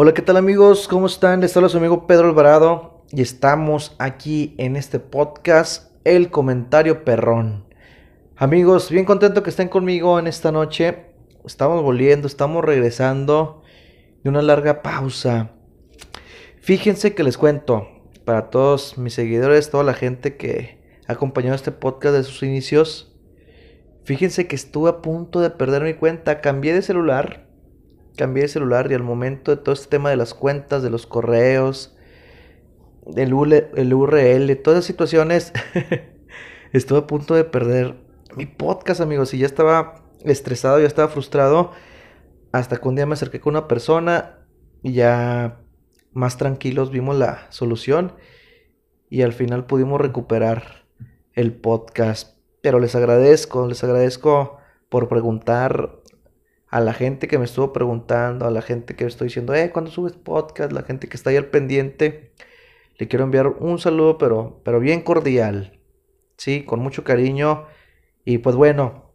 Hola, ¿qué tal amigos? ¿Cómo están? Les habla su amigo Pedro Alvarado y estamos aquí en este podcast, El Comentario Perrón. Amigos, bien contento que estén conmigo en esta noche. Estamos volviendo, estamos regresando de una larga pausa. Fíjense que les cuento, para todos mis seguidores, toda la gente que ha acompañado este podcast de sus inicios, fíjense que estuve a punto de perder mi cuenta, cambié de celular cambié de celular y al momento de todo este tema de las cuentas, de los correos, del el URL, todas esas situaciones, estuve a punto de perder mi podcast, amigos, y ya estaba estresado, ya estaba frustrado, hasta que un día me acerqué con una persona y ya más tranquilos vimos la solución y al final pudimos recuperar el podcast. Pero les agradezco, les agradezco por preguntar, a la gente que me estuvo preguntando, a la gente que estoy diciendo, eh, ¿cuándo subes podcast? La gente que está ahí al pendiente, le quiero enviar un saludo, pero, pero bien cordial, ¿sí? Con mucho cariño. Y pues bueno,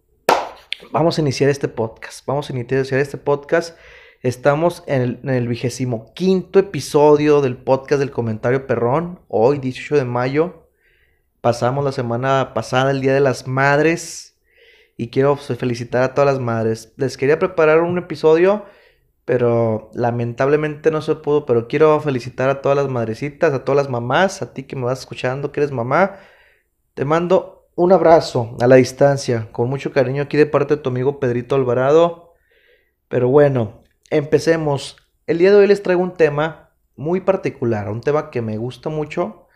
vamos a iniciar este podcast, vamos a iniciar este podcast. Estamos en el, vigésimo quinto episodio del podcast del comentario perrón, hoy 18 de mayo. Pasamos la semana pasada, el Día de las Madres y quiero pues, felicitar a todas las madres. Les quería preparar un episodio, pero lamentablemente no se pudo, pero quiero felicitar a todas las madrecitas, a todas las mamás, a ti que me vas escuchando, que eres mamá. Te mando un abrazo a la distancia, con mucho cariño aquí de parte de tu amigo Pedrito Alvarado. Pero bueno, empecemos. El día de hoy les traigo un tema muy particular, un tema que me gusta mucho,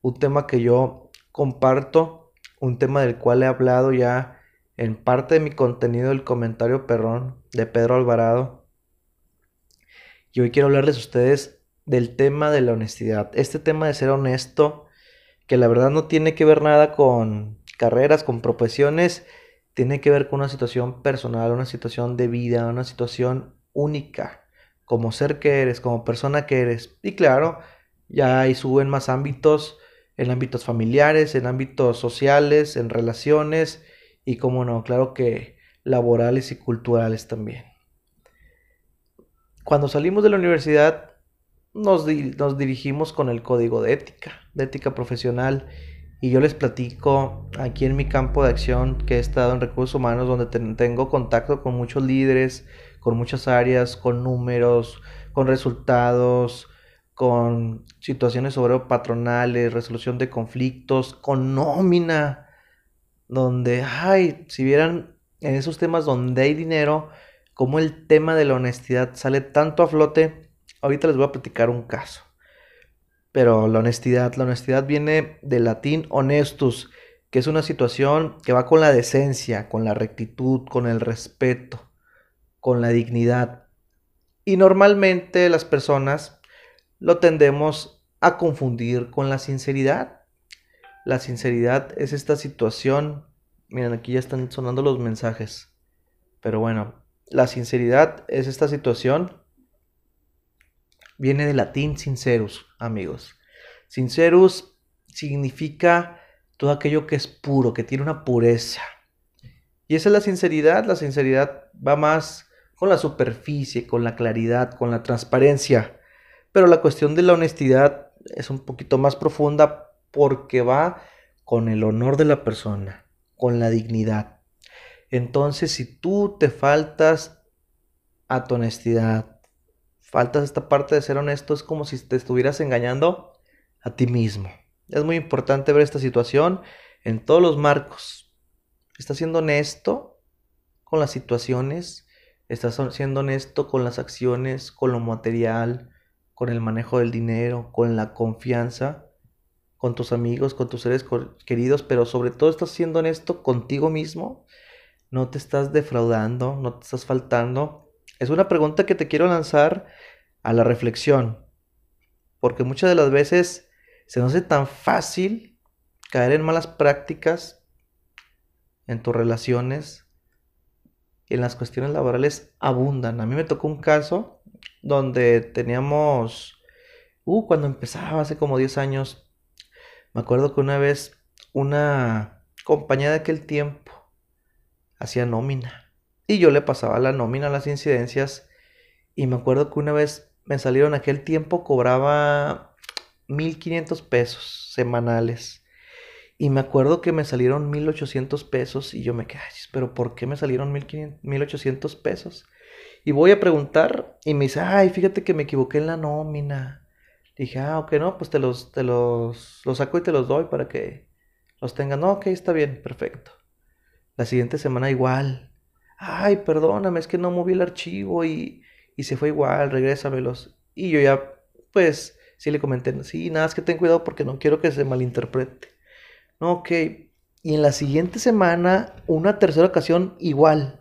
un tema que yo comparto, un tema del cual he hablado ya en parte de mi contenido el comentario perrón de Pedro Alvarado. Y hoy quiero hablarles a ustedes del tema de la honestidad. Este tema de ser honesto, que la verdad no tiene que ver nada con carreras, con profesiones, tiene que ver con una situación personal, una situación de vida, una situación única, como ser que eres, como persona que eres. Y claro, ya ahí suben más ámbitos, en ámbitos familiares, en ámbitos sociales, en relaciones, y como no, claro que laborales y culturales también. Cuando salimos de la universidad nos, nos dirigimos con el código de ética, de ética profesional, y yo les platico aquí en mi campo de acción que he estado en recursos humanos donde tengo contacto con muchos líderes, con muchas áreas, con números, con resultados, con situaciones sobre patronales, resolución de conflictos, con nómina donde, ay, si vieran en esos temas donde hay dinero, como el tema de la honestidad sale tanto a flote, ahorita les voy a platicar un caso. Pero la honestidad, la honestidad viene del latín honestus, que es una situación que va con la decencia, con la rectitud, con el respeto, con la dignidad. Y normalmente las personas lo tendemos a confundir con la sinceridad. La sinceridad es esta situación. Miren, aquí ya están sonando los mensajes. Pero bueno, la sinceridad es esta situación. Viene del latín sincerus, amigos. Sincerus significa todo aquello que es puro, que tiene una pureza. Y esa es la sinceridad. La sinceridad va más con la superficie, con la claridad, con la transparencia. Pero la cuestión de la honestidad es un poquito más profunda porque va con el honor de la persona, con la dignidad. Entonces, si tú te faltas a tu honestidad, faltas esta parte de ser honesto, es como si te estuvieras engañando a ti mismo. Es muy importante ver esta situación en todos los marcos. Estás siendo honesto con las situaciones, estás siendo honesto con las acciones, con lo material, con el manejo del dinero, con la confianza con tus amigos, con tus seres queridos, pero sobre todo estás siendo honesto contigo mismo, no te estás defraudando, no te estás faltando. Es una pregunta que te quiero lanzar a la reflexión, porque muchas de las veces se nos hace tan fácil caer en malas prácticas en tus relaciones, en las cuestiones laborales abundan. A mí me tocó un caso donde teníamos, uh, cuando empezaba hace como 10 años, me acuerdo que una vez una compañía de aquel tiempo hacía nómina y yo le pasaba la nómina, las incidencias y me acuerdo que una vez me salieron aquel tiempo, cobraba 1500 pesos semanales. Y me acuerdo que me salieron 1800 pesos y yo me quedé, pero ¿por qué me salieron 1800 pesos? Y voy a preguntar y me dice, ay, fíjate que me equivoqué en la nómina. Dije, ah, ok, no, pues te los, te los, los saco y te los doy para que los tengan. No, ok, está bien, perfecto. La siguiente semana igual. Ay, perdóname, es que no moví el archivo y, y se fue igual, regrésamelos. Y yo ya, pues, sí le comenté, sí, nada, es que ten cuidado porque no quiero que se malinterprete. No, ok. Y en la siguiente semana, una tercera ocasión, igual.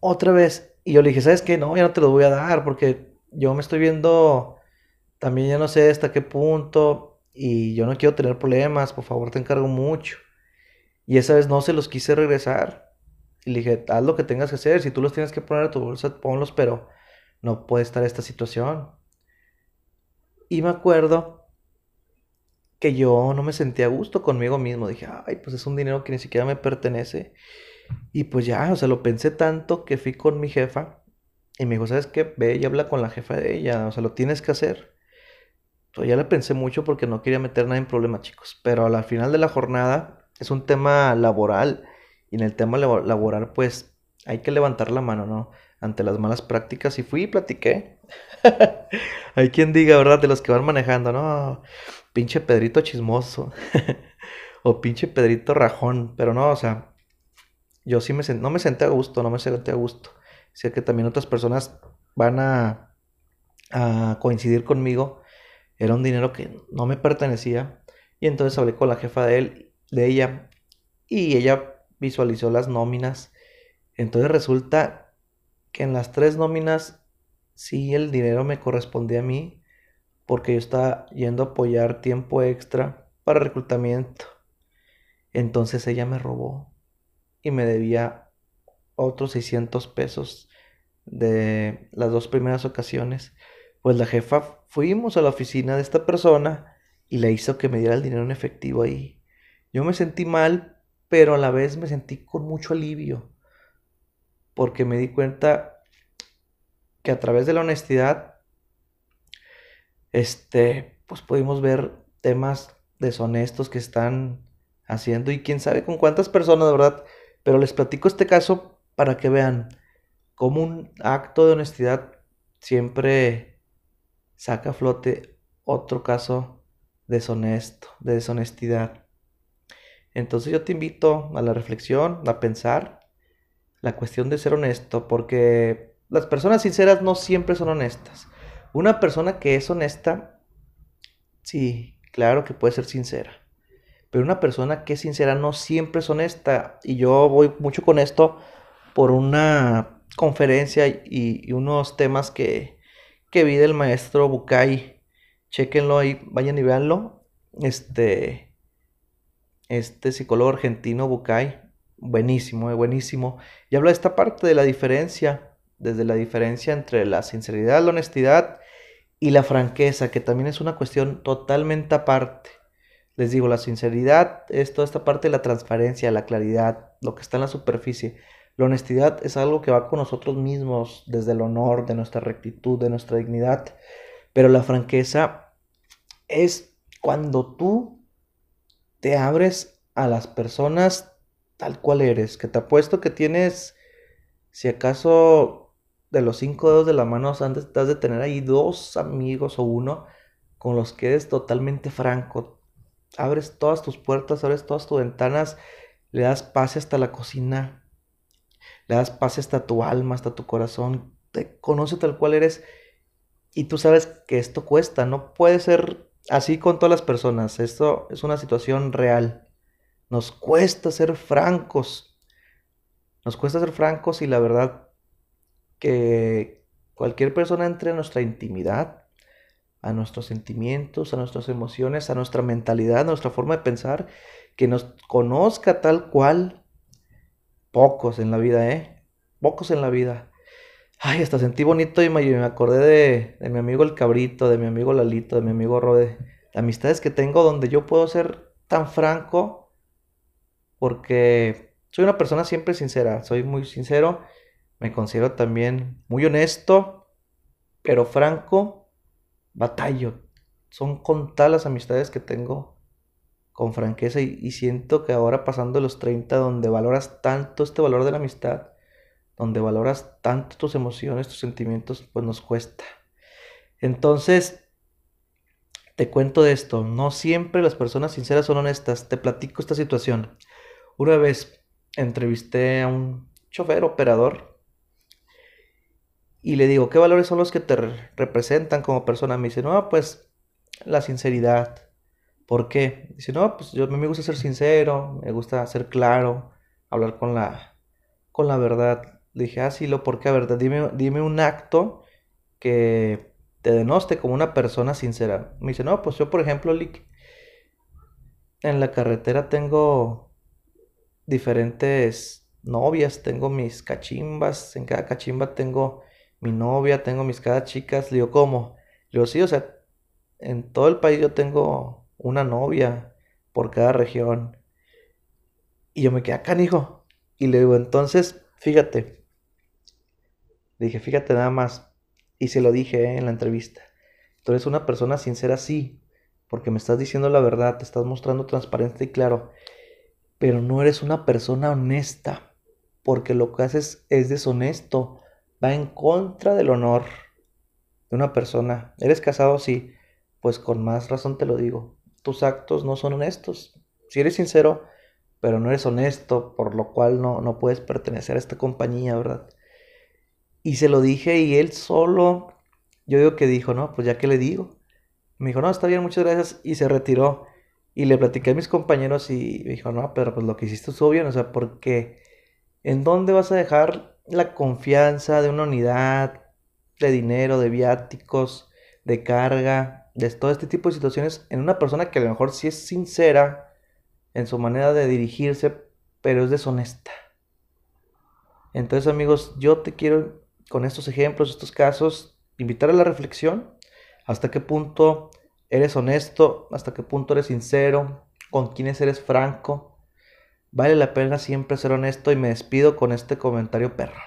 Otra vez. Y yo le dije, ¿sabes qué? No, ya no te lo voy a dar porque yo me estoy viendo, también ya no sé hasta qué punto y yo no quiero tener problemas, por favor te encargo mucho. Y esa vez no se los quise regresar. Y le dije, haz lo que tengas que hacer. Si tú los tienes que poner a tu bolsa, ponlos, pero no puede estar esta situación. Y me acuerdo que yo no me sentía a gusto conmigo mismo. Dije, ay, pues es un dinero que ni siquiera me pertenece. Y pues ya, o sea, lo pensé tanto que fui con mi jefa y me dijo, ¿sabes qué? Ve y habla con la jefa de ella, o sea, lo tienes que hacer. Ya le pensé mucho porque no quería meter nada en problemas, chicos. Pero al final de la jornada es un tema laboral y en el tema laboral, pues hay que levantar la mano, ¿no? Ante las malas prácticas. Y fui y platiqué. hay quien diga, ¿verdad? De los que van manejando, ¿no? Pinche Pedrito chismoso. o pinche Pedrito rajón. Pero no, o sea, yo sí me no me senté a gusto, no me senté a gusto. Sé que también otras personas van a, a coincidir conmigo. Era un dinero que no me pertenecía. Y entonces hablé con la jefa de él, de ella. Y ella visualizó las nóminas. Entonces resulta que en las tres nóminas sí el dinero me correspondía a mí porque yo estaba yendo a apoyar tiempo extra para reclutamiento. Entonces ella me robó y me debía otros 600 pesos de las dos primeras ocasiones. Pues la jefa fuimos a la oficina de esta persona y le hizo que me diera el dinero en efectivo ahí. Yo me sentí mal pero a la vez me sentí con mucho alivio, porque me di cuenta que a través de la honestidad, este, pues pudimos ver temas deshonestos que están haciendo y quién sabe con cuántas personas, de verdad, pero les platico este caso para que vean cómo un acto de honestidad siempre saca a flote otro caso deshonesto, de deshonestidad. Entonces yo te invito a la reflexión, a pensar la cuestión de ser honesto, porque las personas sinceras no siempre son honestas. Una persona que es honesta, sí, claro que puede ser sincera. Pero una persona que es sincera no siempre es honesta. Y yo voy mucho con esto por una conferencia y, unos temas que, que vi del maestro Bukai. Chequenlo ahí, vayan y véanlo. Este, este psicólogo argentino Bucay, buenísimo, eh, buenísimo, y habla de esta parte de la diferencia, desde la diferencia entre la sinceridad, la honestidad y la franqueza, que también es una cuestión totalmente aparte. Les digo, la sinceridad es toda esta parte de la transparencia, la claridad, lo que está en la superficie. La honestidad es algo que va con nosotros mismos, desde el honor, de nuestra rectitud, de nuestra dignidad. Pero la franqueza es cuando tú te abres a las personas tal cual eres, que te apuesto que tienes, si acaso de los cinco dedos de la mano antes has de tener ahí dos amigos o uno con los que eres totalmente franco. Abres todas tus puertas, abres todas tus ventanas, le das pase hasta la cocina, le das pase hasta tu alma, hasta tu corazón, te conoce tal cual eres y tú sabes que esto cuesta, no puede ser Así con todas las personas, esto es una situación real. Nos cuesta ser francos. Nos cuesta ser francos y la verdad que cualquier persona entre a nuestra intimidad, a nuestros sentimientos, a nuestras emociones, a nuestra mentalidad, a nuestra forma de pensar, que nos conozca tal cual, pocos en la vida, ¿eh? Pocos en la vida. Ay, hasta sentí bonito y me, acordé de, mi amigo el Cabrito, de mi amigo Lalito, de mi amigo Rode. Amistades que tengo donde yo puedo ser tan franco porque soy una persona siempre sincera, soy muy sincero, me considero también muy honesto Pero franco, batallo. Son con tal las amistades que tengo con franqueza y, siento que ahora pasando los 30, donde valoras tanto este valor de la amistad, donde valoras tanto tus emociones, tus sentimientos, pues nos cuesta. Entonces, te cuento de esto, no siempre las personas sinceras son honestas. Te platico esta situación. Una vez entrevisté a un chofer operador y le digo, ¿qué valores son los que te representan como persona? Me dice, no, pues la sinceridad, ¿Por qué? Dice, no, pues yo, a mí me gusta ser sincero, me gusta ser claro, hablar con la, con la verdad. Le dije, ah, sí, lo, ¿por qué? A ver, dime, dime un acto que te denoste como una persona sincera. Me dice, no, pues yo, por ejemplo, Lick, en la carretera tengo diferentes novias, tengo mis cachimbas, en cada cachimba tengo mi novia, tengo mis cada chicas. Le digo, ¿cómo? Le digo, sí, o sea, en todo el país yo tengo una novia por cada región. Y yo me quedé acá, hijo. Y le digo, entonces, fíjate. Le dije, fíjate nada más. Y se lo dije eh, en la entrevista. Tú eres una persona sincera, sí. Porque me estás diciendo la verdad, te estás mostrando transparente y claro. Pero no eres una persona honesta. Porque lo que haces es deshonesto. Va en contra del honor de una persona. ¿Eres casado? Sí. Pues con más razón te lo digo tus actos no son honestos. Si eres sincero, pero no eres honesto, por lo cual no, no puedes pertenecer a esta compañía, ¿verdad? Y se lo dije y él solo, yo digo que dijo, no, pues ya que le digo. Me dijo, no, está bien, muchas gracias. Y se retiró. Y le platiqué a mis compañeros y me dijo, no, pero pues lo que hiciste estuvo bien, o sea, porque ¿en dónde vas a dejar la confianza de una unidad, de dinero, de viáticos, de carga, de todo este tipo de situaciones en una persona que a lo mejor sí es sincera en su manera de dirigirse, pero es deshonesta. Entonces amigos, yo te quiero con estos ejemplos, estos casos, invitar a la reflexión. Hasta qué punto eres honesto, hasta qué punto eres sincero, con quiénes eres franco. Vale la pena siempre ser honesto y me despido con este comentario perro.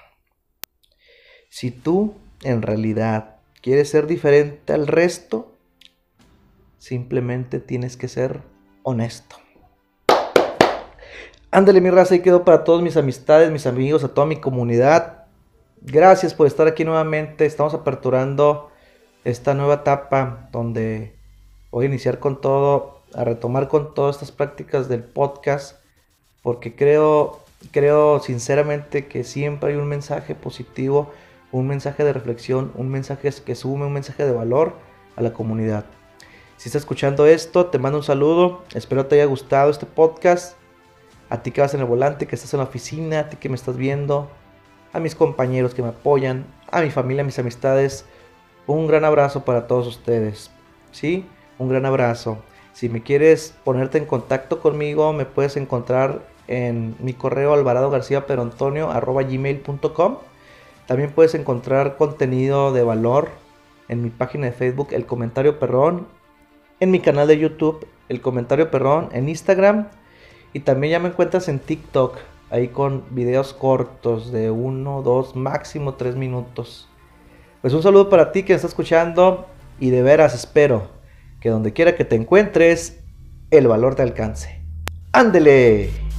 Si tú en realidad quieres ser diferente al resto, Simplemente tienes que ser honesto. Ándale, mi raza, y quedó para todas mis amistades, mis amigos, a toda mi comunidad. Gracias por estar aquí nuevamente. Estamos aperturando esta nueva etapa donde voy a iniciar con todo, a retomar con todas estas prácticas del podcast, porque creo, creo sinceramente que siempre hay un mensaje positivo, un mensaje de reflexión, un mensaje que sume, un mensaje de valor a la comunidad. Si estás escuchando esto, te mando un saludo. Espero te haya gustado este podcast. A ti que vas en el volante, que estás en la oficina, a ti que me estás viendo, a mis compañeros que me apoyan, a mi familia, a mis amistades. Un gran abrazo para todos ustedes. ¿Sí? Un gran abrazo. Si me quieres ponerte en contacto conmigo, me puedes encontrar en mi correo alvarado garcía. También puedes encontrar contenido de valor en mi página de Facebook, El Comentario Perrón, en mi canal de YouTube, El Comentario Perrón, en Instagram y también ya me encuentras en TikTok, ahí con videos cortos de 1, 2, máximo 3 minutos. Pues un saludo para ti que me está escuchando y de veras espero que donde quiera que te encuentres, el valor te alcance. ¡Ándele!